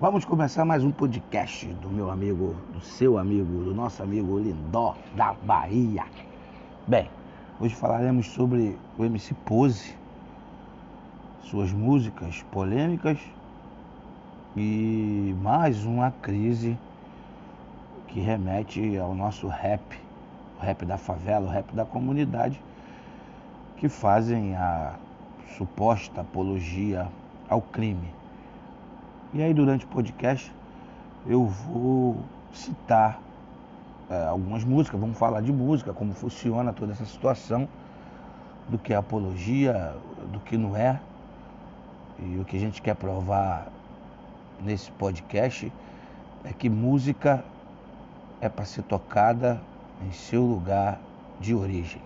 Vamos começar mais um podcast do meu amigo, do seu amigo, do nosso amigo Lindó da Bahia. Bem, hoje falaremos sobre o MC Pose, suas músicas polêmicas e mais uma crise que remete ao nosso rap, o rap da favela, o rap da comunidade, que fazem a suposta apologia ao crime. E aí durante o podcast eu vou citar é, algumas músicas, vamos falar de música, como funciona toda essa situação, do que é apologia, do que não é. E o que a gente quer provar nesse podcast é que música é para ser tocada em seu lugar de origem.